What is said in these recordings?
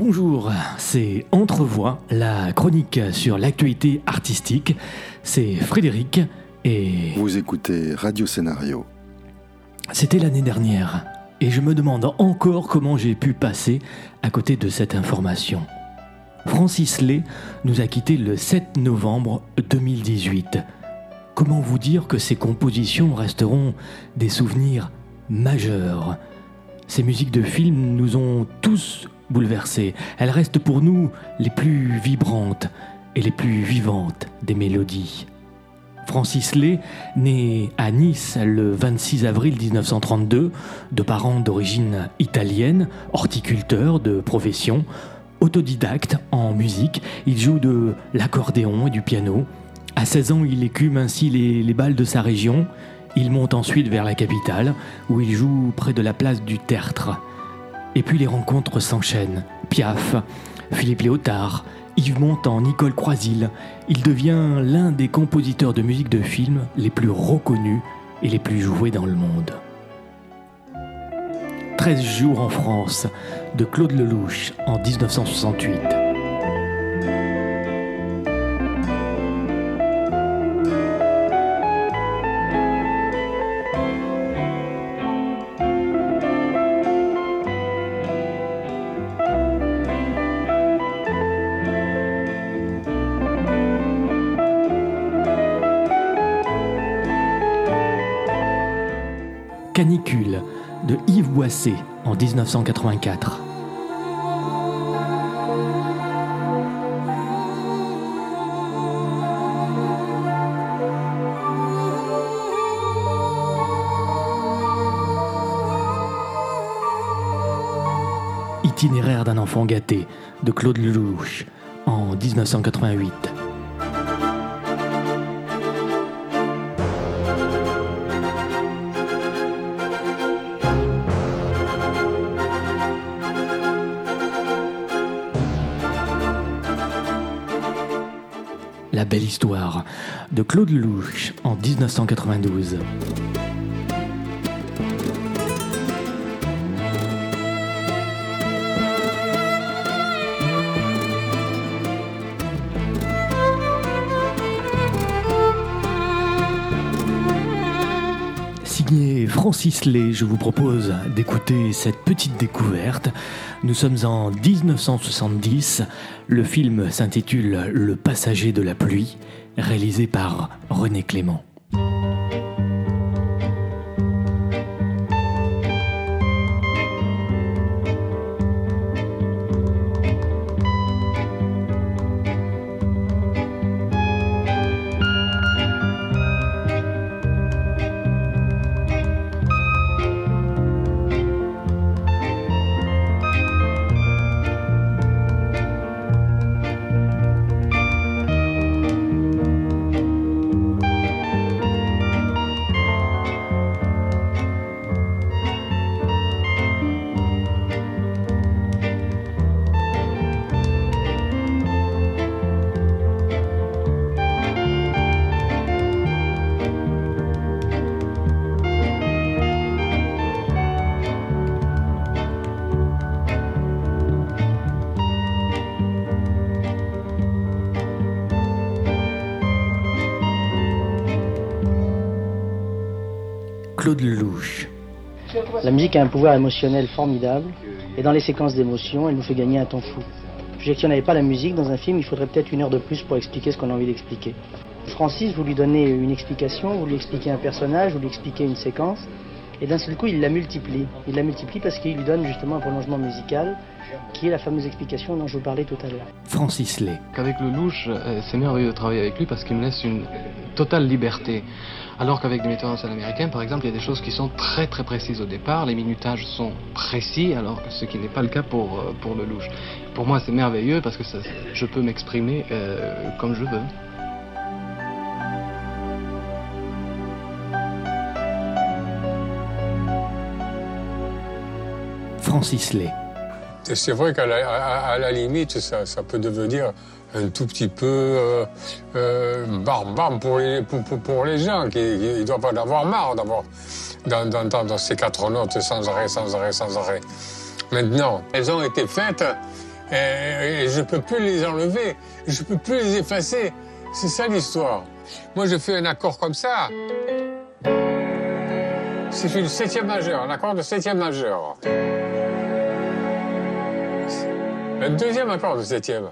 Bonjour, c'est Entrevoix, la chronique sur l'actualité artistique. C'est Frédéric et... Vous écoutez Radio Scénario. C'était l'année dernière et je me demande encore comment j'ai pu passer à côté de cette information. Francis Lay nous a quittés le 7 novembre 2018. Comment vous dire que ces compositions resteront des souvenirs majeurs? Ces musiques de films nous ont tous bouleversés. Elles restent pour nous les plus vibrantes et les plus vivantes des mélodies. Francis Lay, né à Nice le 26 avril 1932, de parents d'origine italienne, horticulteur de profession, autodidacte en musique, il joue de l'accordéon et du piano. À 16 ans, il écume ainsi les, les balles de sa région. Il monte ensuite vers la capitale, où il joue près de la place du Tertre. Et puis les rencontres s'enchaînent. Piaf, Philippe Léotard, Yves Montand, Nicole Croisil. Il devient l'un des compositeurs de musique de film les plus reconnus et les plus joués dans le monde. 13 jours en France de Claude Lelouch en 1968. Canicule de Yves Boisset en 1984. Itinéraire d'un enfant gâté de Claude Lelouch en 1988. Belle histoire de Claude Lelouch en 1992. Francis Lay, je vous propose d'écouter cette petite découverte. Nous sommes en 1970. Le film s'intitule Le passager de la pluie, réalisé par René Clément. La musique a un pouvoir émotionnel formidable et dans les séquences d'émotion, elle nous fait gagner un temps fou. Si on n'avait pas la musique dans un film, il faudrait peut-être une heure de plus pour expliquer ce qu'on a envie d'expliquer. Francis, vous lui donnez une explication, vous lui expliquez un personnage, vous lui expliquez une séquence, et d'un seul coup, il la multiplie. Il la multiplie parce qu'il lui donne justement un prolongement musical, qui est la fameuse explication dont je vous parlais tout à l'heure. Francis Lay. Qu'avec le louche, euh, c'est merveilleux de travailler avec lui parce qu'il me laisse une totale liberté. Alors qu'avec des metteurs en scène américains, par exemple, il y a des choses qui sont très très précises au départ, les minutages sont précis, alors ce qui n'est pas le cas pour, euh, pour le louche. Pour moi, c'est merveilleux parce que ça, je peux m'exprimer euh, comme je veux. C'est vrai qu'à la, limite, ça, peut devenir un tout petit peu euh, euh, barbare pour les, gens qui ne doivent pas en avoir marre d'avoir d'en- d'entendre ces quatre notes sans arrêt, sans arrêt, sans arrêt. Maintenant, elles ont été faites et, je ne peux plus les enlever, je ne peux plus les effacer. C'est ça l'histoire. Moi, je fais un accord comme ça. C'est une septième majeure, un accord de septième majeur. Un deuxième accord de septième.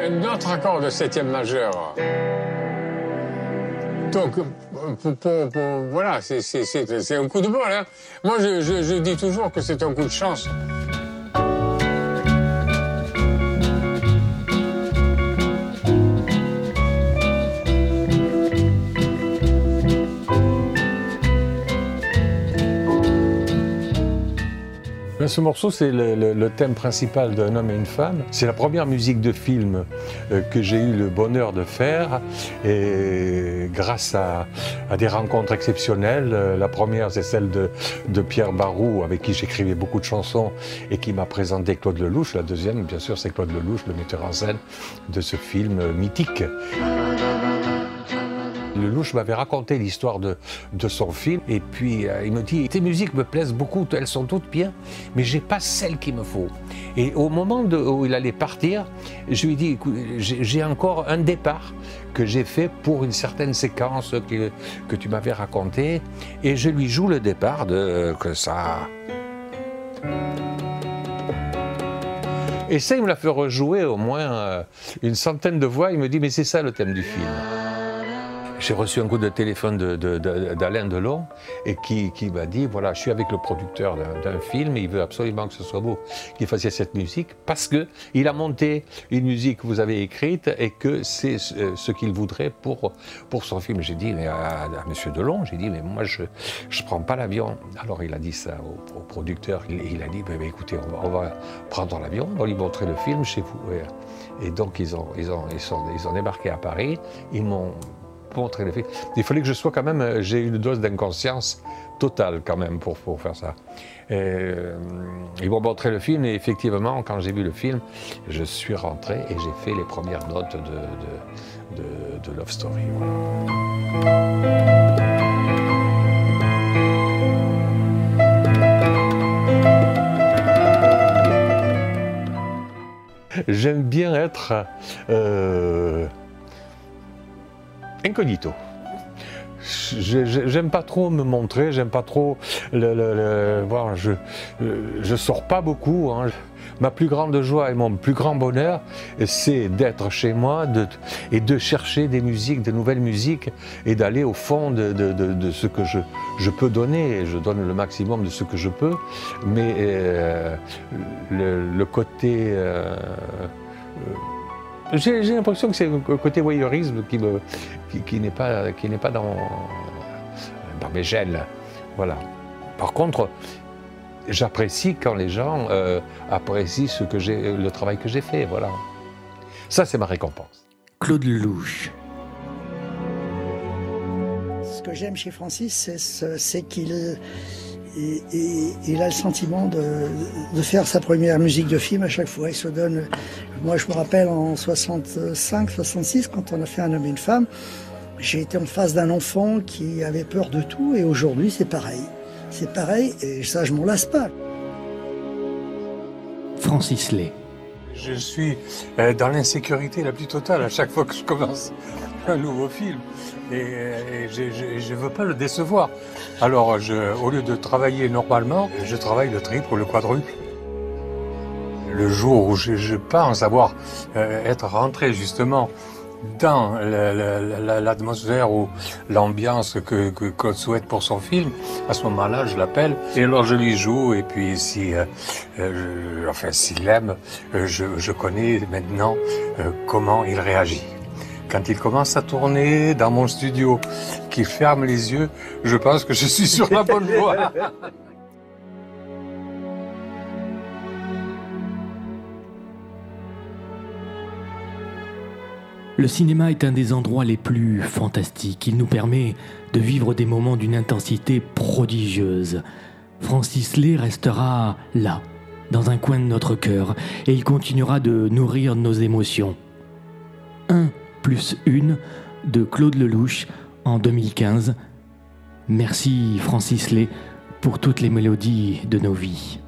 Un autre accord de septième majeur. Donc, voilà, c'est un coup de bol. Hein. Moi, je dis toujours que c'est un coup de chance. Ce morceau, c'est le, thème principal d'un homme et une femme. C'est la première musique de film euh, que j'ai eu le bonheur de faire. Et grâce à, des rencontres exceptionnelles, euh, la première, c'est celle de, de, Pierre Barou, avec qui j'écrivais beaucoup de chansons et qui m'a présenté Claude Lelouch. La deuxième, bien sûr, c'est Claude Lelouch, le metteur en scène de ce film mythique. Lelouch m'avait raconté l'histoire de, son film et puis euh, il me dit tes musiques me plaisent beaucoup, elles sont toutes bien, mais j'ai pas celle qu'il me faut. Et au moment où il allait partir, je lui dis j'ai encore un départ que j'ai fait pour une certaine séquence que, que tu m'avais racontée et je lui joue le départ de que ça. Et ça, il me l'a fait rejouer au moins euh, une centaine de fois. Il me dit, mais c'est ça le thème du film. J'ai reçu un coup de téléphone d'Alain de, Delon et qui, m'a dit voilà, je suis avec le producteur d'un film il veut absolument que ce soit vous qui fassiez cette musique parce qu'il a monté une musique que vous avez écrite et que c'est ce qu'il voudrait pour, pour son film. J'ai dit mais à, M. Delon, j'ai dit mais moi je ne prends pas l'avion. Alors il a dit ça au, producteur, il, a dit bah, bah, écoutez, on va, prendre l'avion, on va lui montrer le film chez vous. Et, donc ils ont, ils, ont, ils, sont, ils ont débarqué à Paris, ils m'ont montrer. Il fallait que je sois quand même, euh, j'ai une dose d'inconscience totale quand même pour, pour faire ça. Euh, ils m'ont montré le film et effectivement, quand j'ai vu le film, je suis rentré et j'ai fait les premières notes de, de, de, Love Story. J'aime bien être euh, incognito. J'aime pas trop me montrer, j'aime pas trop voir. Je, je sors pas beaucoup. Hein. Ma plus grande joie et mon plus grand bonheur, c'est d'être chez moi et de chercher des musiques, de nouvelles musiques, et d'aller au fond de, ce que je, je, peux donner. Je donne le maximum de ce que je peux, mais euh, le, côté euh, j'ai l'impression que c'est le côté voyeurisme qui, me, qui, n'est pas, qui pas dans, dans mes gènes. Voilà. Par contre, j'apprécie quand les gens euh, apprécient ce que le travail que j'ai fait. Voilà. Ça, c'est ma récompense. Claude Lelouch. Ce que j'aime chez Francis, c'est qu'il il a le sentiment de, de, faire sa première musique de film à chaque fois. Il se donne. Moi, je me rappelle en 65, 66, quand on a fait Un homme et une femme, j'ai été en face d'un enfant qui avait peur de tout, et aujourd'hui, c'est pareil. C'est pareil, et ça, je m'en lasse pas. Francis Lay. Je suis euh, dans l'insécurité la plus totale à chaque fois que je commence un nouveau film et, je ne veux pas le décevoir. Alors, au lieu de travailler normalement, je travaille le triple ou le quadruple. Le jour où je, pense avoir euh, être rentré justement dans l'atmosphère ou l'ambiance que, Claude souhaite pour son film, à ce moment-là, je l'appelle et alors je lui joue et puis si, euh, euh, enfin s'il aime, je, je, connais maintenant comment il réagit. Quand il commence à tourner dans mon studio, qu'il ferme les yeux, je pense que je suis sur la bonne voie. Le cinéma est un des endroits les plus fantastiques. Il nous permet de vivre des moments d'une intensité prodigieuse. Francis Lay restera là, dans un coin de notre cœur, et il continuera de nourrir nos émotions. Un plus une de Claude Lelouch en 2015. Merci Francis Lay pour toutes les mélodies de nos vies.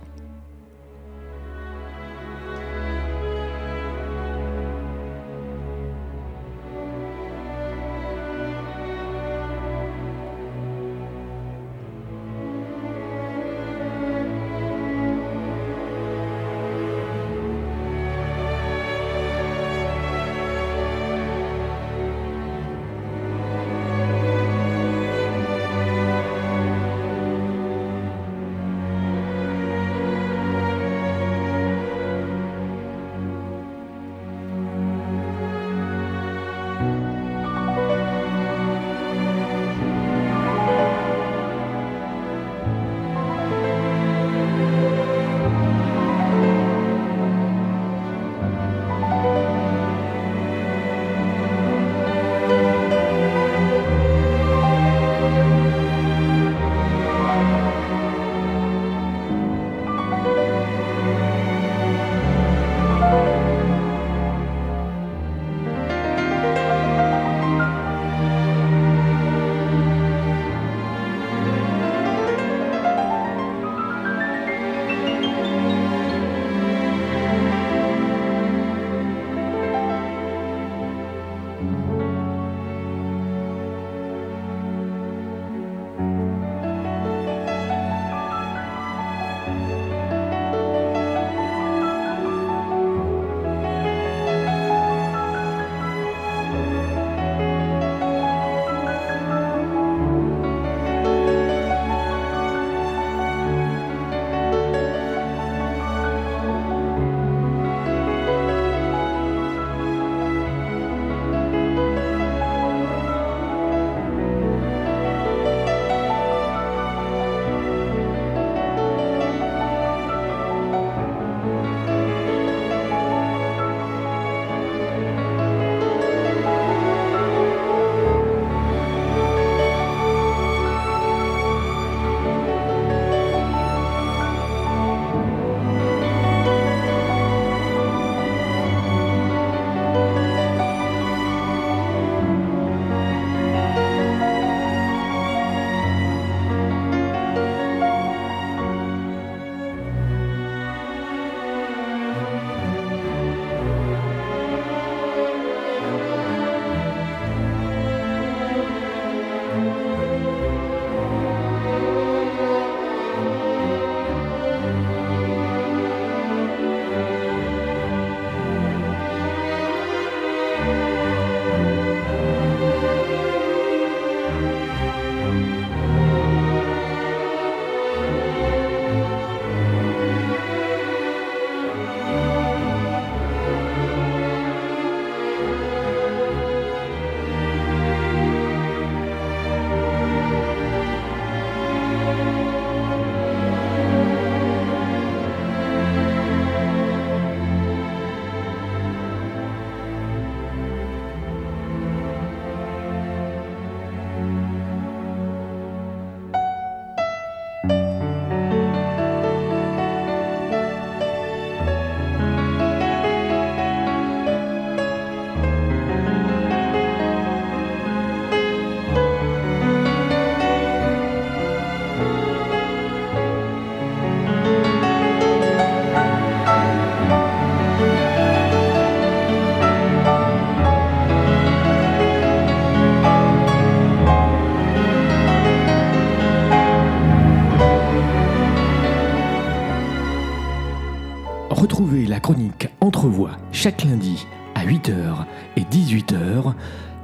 La chronique Entrevoix chaque lundi à 8h et 18h.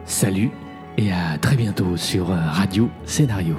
Salut et à très bientôt sur Radio Scénario.